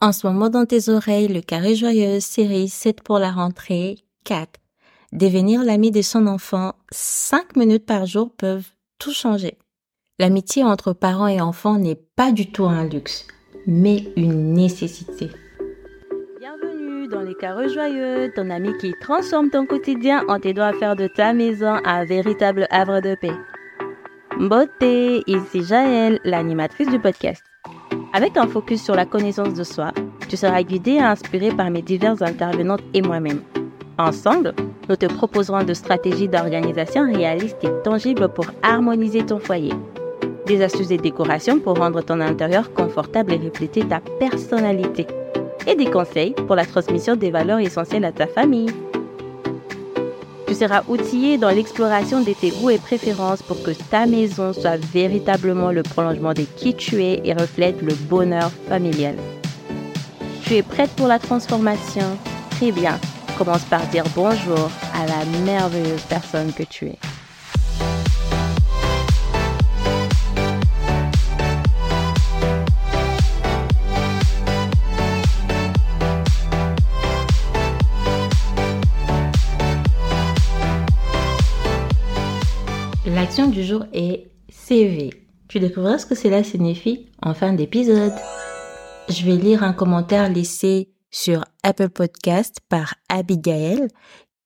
En ce moment dans tes oreilles, le carré joyeux, série 7 pour la rentrée, 4. Devenir l'ami de son enfant, 5 minutes par jour peuvent tout changer. L'amitié entre parents et enfants n'est pas du tout un luxe, mais une nécessité. Bienvenue dans les carrés joyeux, ton ami qui transforme ton quotidien en t'aidant à faire de ta maison un véritable havre de paix. Beauté, ici Jaël, l'animatrice du podcast. Avec un focus sur la connaissance de soi, tu seras guidé et inspiré par mes diverses intervenantes et moi-même. Ensemble, nous te proposerons de stratégies d'organisation réalistes et tangibles pour harmoniser ton foyer. Des astuces et décorations pour rendre ton intérieur confortable et refléter ta personnalité. Et des conseils pour la transmission des valeurs essentielles à ta famille. Seras outillé dans l'exploration de tes goûts et préférences pour que ta maison soit véritablement le prolongement de qui tu es et reflète le bonheur familial. Tu es prête pour la transformation? Très bien. Commence par dire bonjour à la merveilleuse personne que tu es. L'action du jour est CV. Tu découvriras ce que cela signifie en fin d'épisode. Je vais lire un commentaire laissé sur Apple Podcast par Abigail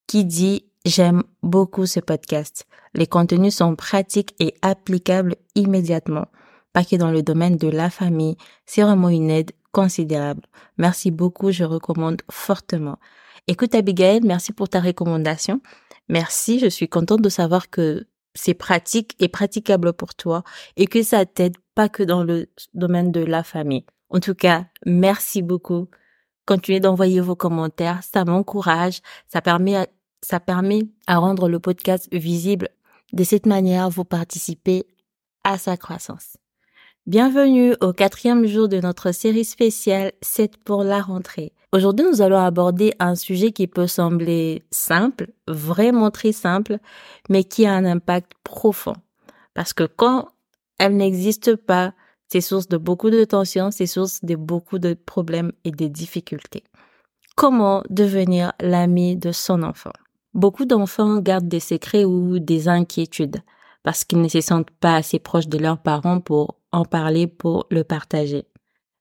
qui dit J'aime beaucoup ce podcast. Les contenus sont pratiques et applicables immédiatement. Pas que dans le domaine de la famille, c'est vraiment une aide considérable. Merci beaucoup, je recommande fortement. Écoute Abigail, merci pour ta recommandation. Merci, je suis contente de savoir que c'est pratique et praticable pour toi et que ça t'aide pas que dans le domaine de la famille. En tout cas, merci beaucoup. Continuez d'envoyer vos commentaires, ça m'encourage, ça permet à, ça permet à rendre le podcast visible. De cette manière, vous participez à sa croissance. Bienvenue au quatrième jour de notre série spéciale 7 pour la rentrée. Aujourd'hui, nous allons aborder un sujet qui peut sembler simple, vraiment très simple, mais qui a un impact profond. Parce que quand elle n'existe pas, c'est source de beaucoup de tensions, c'est source de beaucoup de problèmes et de difficultés. Comment devenir l'ami de son enfant? Beaucoup d'enfants gardent des secrets ou des inquiétudes parce qu'ils ne se sentent pas assez proches de leurs parents pour en parler, pour le partager.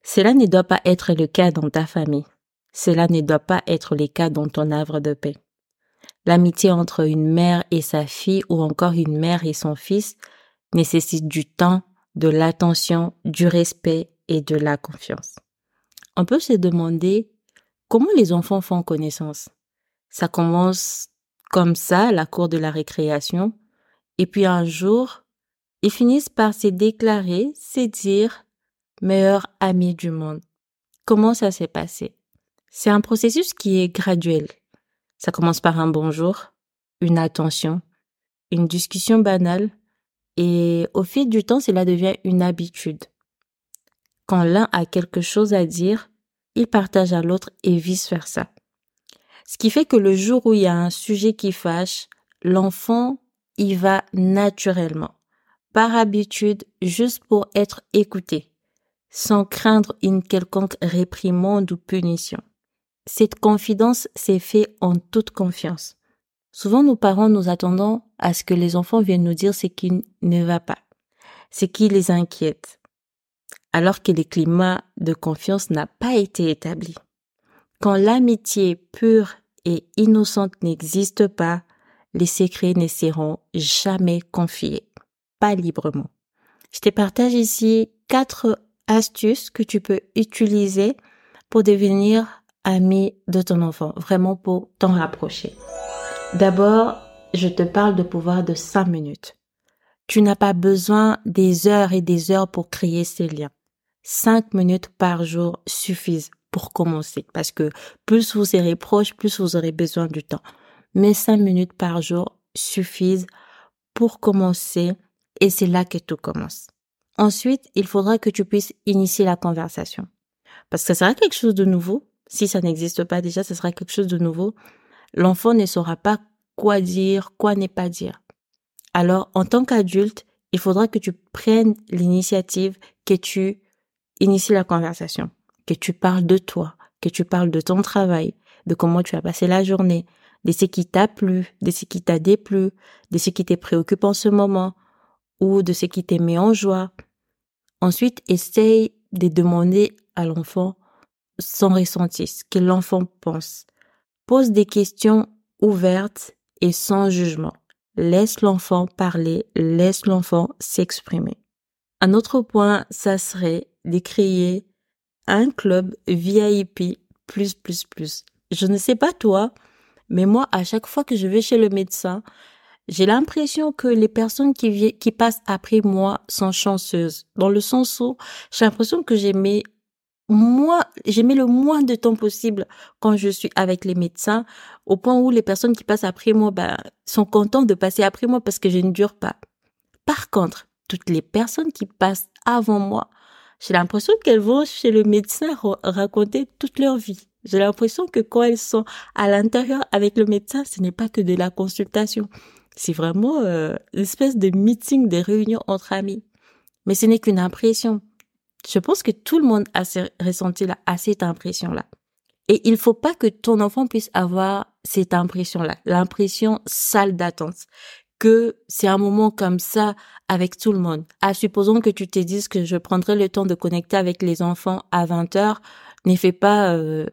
Cela ne doit pas être le cas dans ta famille. Cela ne doit pas être le cas dans ton havre de paix. L'amitié entre une mère et sa fille ou encore une mère et son fils nécessite du temps, de l'attention, du respect et de la confiance. On peut se demander comment les enfants font connaissance. Ça commence comme ça à la cour de la récréation et puis un jour, ils finissent par se déclarer, se dire meilleur ami du monde. Comment ça s'est passé? C'est un processus qui est graduel. Ça commence par un bonjour, une attention, une discussion banale, et au fil du temps, cela devient une habitude. Quand l'un a quelque chose à dire, il partage à l'autre et vice-versa. Ce qui fait que le jour où il y a un sujet qui fâche, l'enfant y va naturellement, par habitude, juste pour être écouté, sans craindre une quelconque réprimande ou punition. Cette confidence s'est faite en toute confiance. Souvent, nos parents nous attendons à ce que les enfants viennent nous dire ce qui ne va pas, ce qui les inquiète, alors que le climat de confiance n'a pas été établi. Quand l'amitié pure et innocente n'existe pas, les secrets ne seront jamais confiés, pas librement. Je te partage ici quatre astuces que tu peux utiliser pour devenir ami de ton enfant, vraiment pour t'en rapprocher. D'abord, je te parle de pouvoir de cinq minutes. Tu n'as pas besoin des heures et des heures pour créer ces liens. Cinq minutes par jour suffisent pour commencer parce que plus vous serez proche, plus vous aurez besoin du temps. Mais cinq minutes par jour suffisent pour commencer et c'est là que tout commence. Ensuite, il faudra que tu puisses initier la conversation. Parce que ça sera quelque chose de nouveau, si ça n'existe pas déjà, ce sera quelque chose de nouveau. L'enfant ne saura pas quoi dire, quoi ne pas dire. Alors, en tant qu'adulte, il faudra que tu prennes l'initiative, que tu inities la conversation. que tu parles de toi, que tu parles de ton travail, de comment tu as passé la journée, de ce qui t'a plu, de ce qui t'a déplu, de ce qui te préoccupe en ce moment, ou de ce qui te met en joie. Ensuite, essaye de demander à l'enfant son ressenti, ce que l'enfant pense. Pose des questions ouvertes et sans jugement. Laisse l'enfant parler, laisse l'enfant s'exprimer. Un autre point, ça serait de créer un club VIP plus plus plus. Je ne sais pas toi, mais moi, à chaque fois que je vais chez le médecin, j'ai l'impression que les personnes qui, qui passent après moi sont chanceuses. Dans le sens où j'ai l'impression que j'aimais moi, j'aimais le moins de temps possible quand je suis avec les médecins, au point où les personnes qui passent après moi bah, sont contentes de passer après moi parce que je ne dure pas. Par contre, toutes les personnes qui passent avant moi, j'ai l'impression qu'elles vont chez le médecin raconter toute leur vie. J'ai l'impression que quand elles sont à l'intérieur avec le médecin, ce n'est pas que de la consultation. C'est vraiment euh, de meeting, de réunion entre amis. Mais ce n'est qu'une impression. Je pense que tout le monde a ressenti cette impression-là. Et il faut pas que ton enfant puisse avoir cette impression-là, l'impression sale d'attente, que c'est un moment comme ça avec tout le monde. À supposons que tu te dises que je prendrai le temps de connecter avec les enfants à 20 heures, n'y fais pas euh,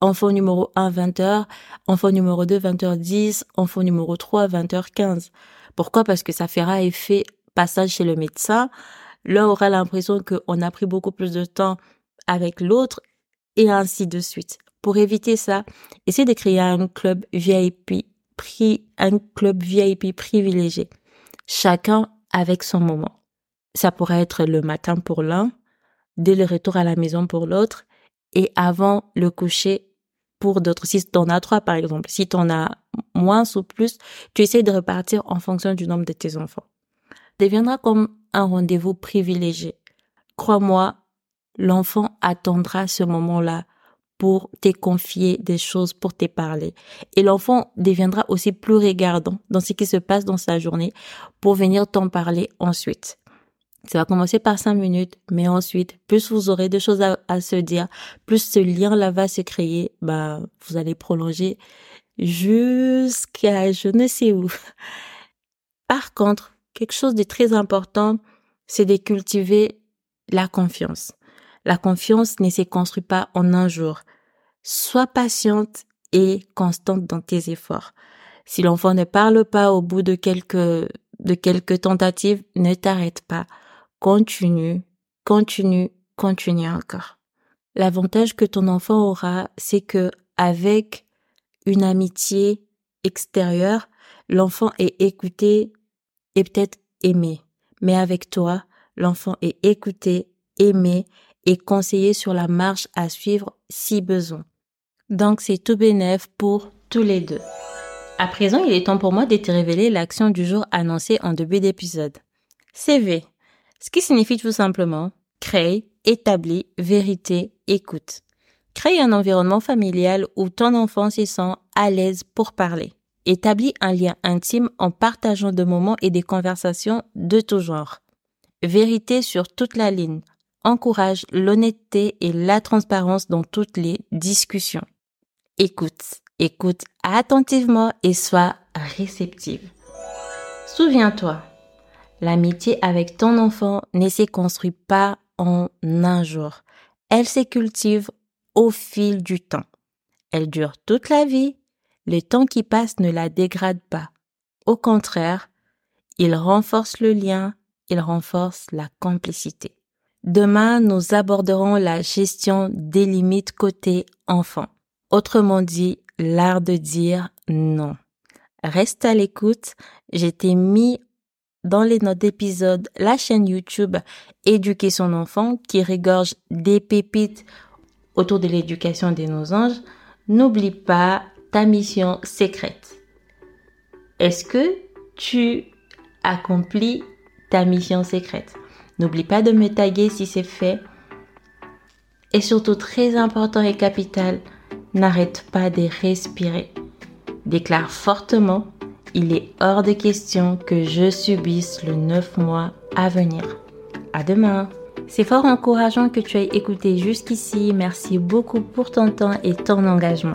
enfant numéro 1 20h, enfant numéro 2 20h10, enfant numéro 3 20h15. Pourquoi? Parce que ça fera effet passage chez le médecin l'un aura l'impression qu'on a pris beaucoup plus de temps avec l'autre et ainsi de suite. Pour éviter ça, essayez de créer un club VIP, un club VIP privilégié. Chacun avec son moment. Ça pourrait être le matin pour l'un, dès le retour à la maison pour l'autre, et avant le coucher pour d'autres. Si tu en as trois, par exemple, si tu en as moins ou plus, tu essaies de repartir en fonction du nombre de tes enfants. Deviendra comme un rendez-vous privilégié. Crois-moi, l'enfant attendra ce moment-là pour te confier des choses, pour te parler. Et l'enfant deviendra aussi plus regardant dans ce qui se passe dans sa journée pour venir t'en parler ensuite. Ça va commencer par cinq minutes, mais ensuite, plus vous aurez des choses à, se dire, plus ce lien-là va se créer, bah, vous allez prolonger jusqu'à je ne sais où. Par contre, quelque chose de très important, c'est de cultiver la confiance. La confiance ne se construit pas en un jour. Sois patiente et constante dans tes efforts. Si l'enfant ne parle pas au bout de quelques, de quelques tentatives, ne t'arrête pas. Continue, continue, continue encore. L'avantage que ton enfant aura, c'est que avec une amitié extérieure, l'enfant est écouté et peut-être aimé. Mais avec toi, l'enfant est écouté, aimé et conseillé sur la marche à suivre si besoin. Donc c'est tout bénef pour tous les deux. À présent, il est temps pour moi de te révéler l'action du jour annoncée en début d'épisode. CV. Ce qui signifie tout simplement créer, établir, vérité, écoute. Crée un environnement familial où ton enfant se sent à l'aise pour parler. Établis un lien intime en partageant des moments et des conversations de tout genre. Vérité sur toute la ligne. Encourage l'honnêteté et la transparence dans toutes les discussions. Écoute, écoute attentivement et sois réceptive. Souviens-toi, l'amitié avec ton enfant ne se construit pas en un jour. Elle se cultive au fil du temps. Elle dure toute la vie le temps qui passe ne la dégrade pas. Au contraire, il renforce le lien, il renforce la complicité. Demain, nous aborderons la gestion des limites côté enfant. Autrement dit, l'art de dire non. Reste à l'écoute. J'ai t'ai mis dans les notes d'épisode la chaîne YouTube Éduquer son enfant qui regorge des pépites autour de l'éducation de nos anges. N'oublie pas mission secrète. Est-ce que tu accomplis ta mission secrète? N'oublie pas de me taguer si c'est fait. Et surtout, très important et capital, n'arrête pas de respirer. Déclare fortement, il est hors de question que je subisse le 9 mois à venir. À demain C'est fort encourageant que tu aies écouté jusqu'ici. Merci beaucoup pour ton temps et ton engagement.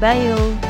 Bye!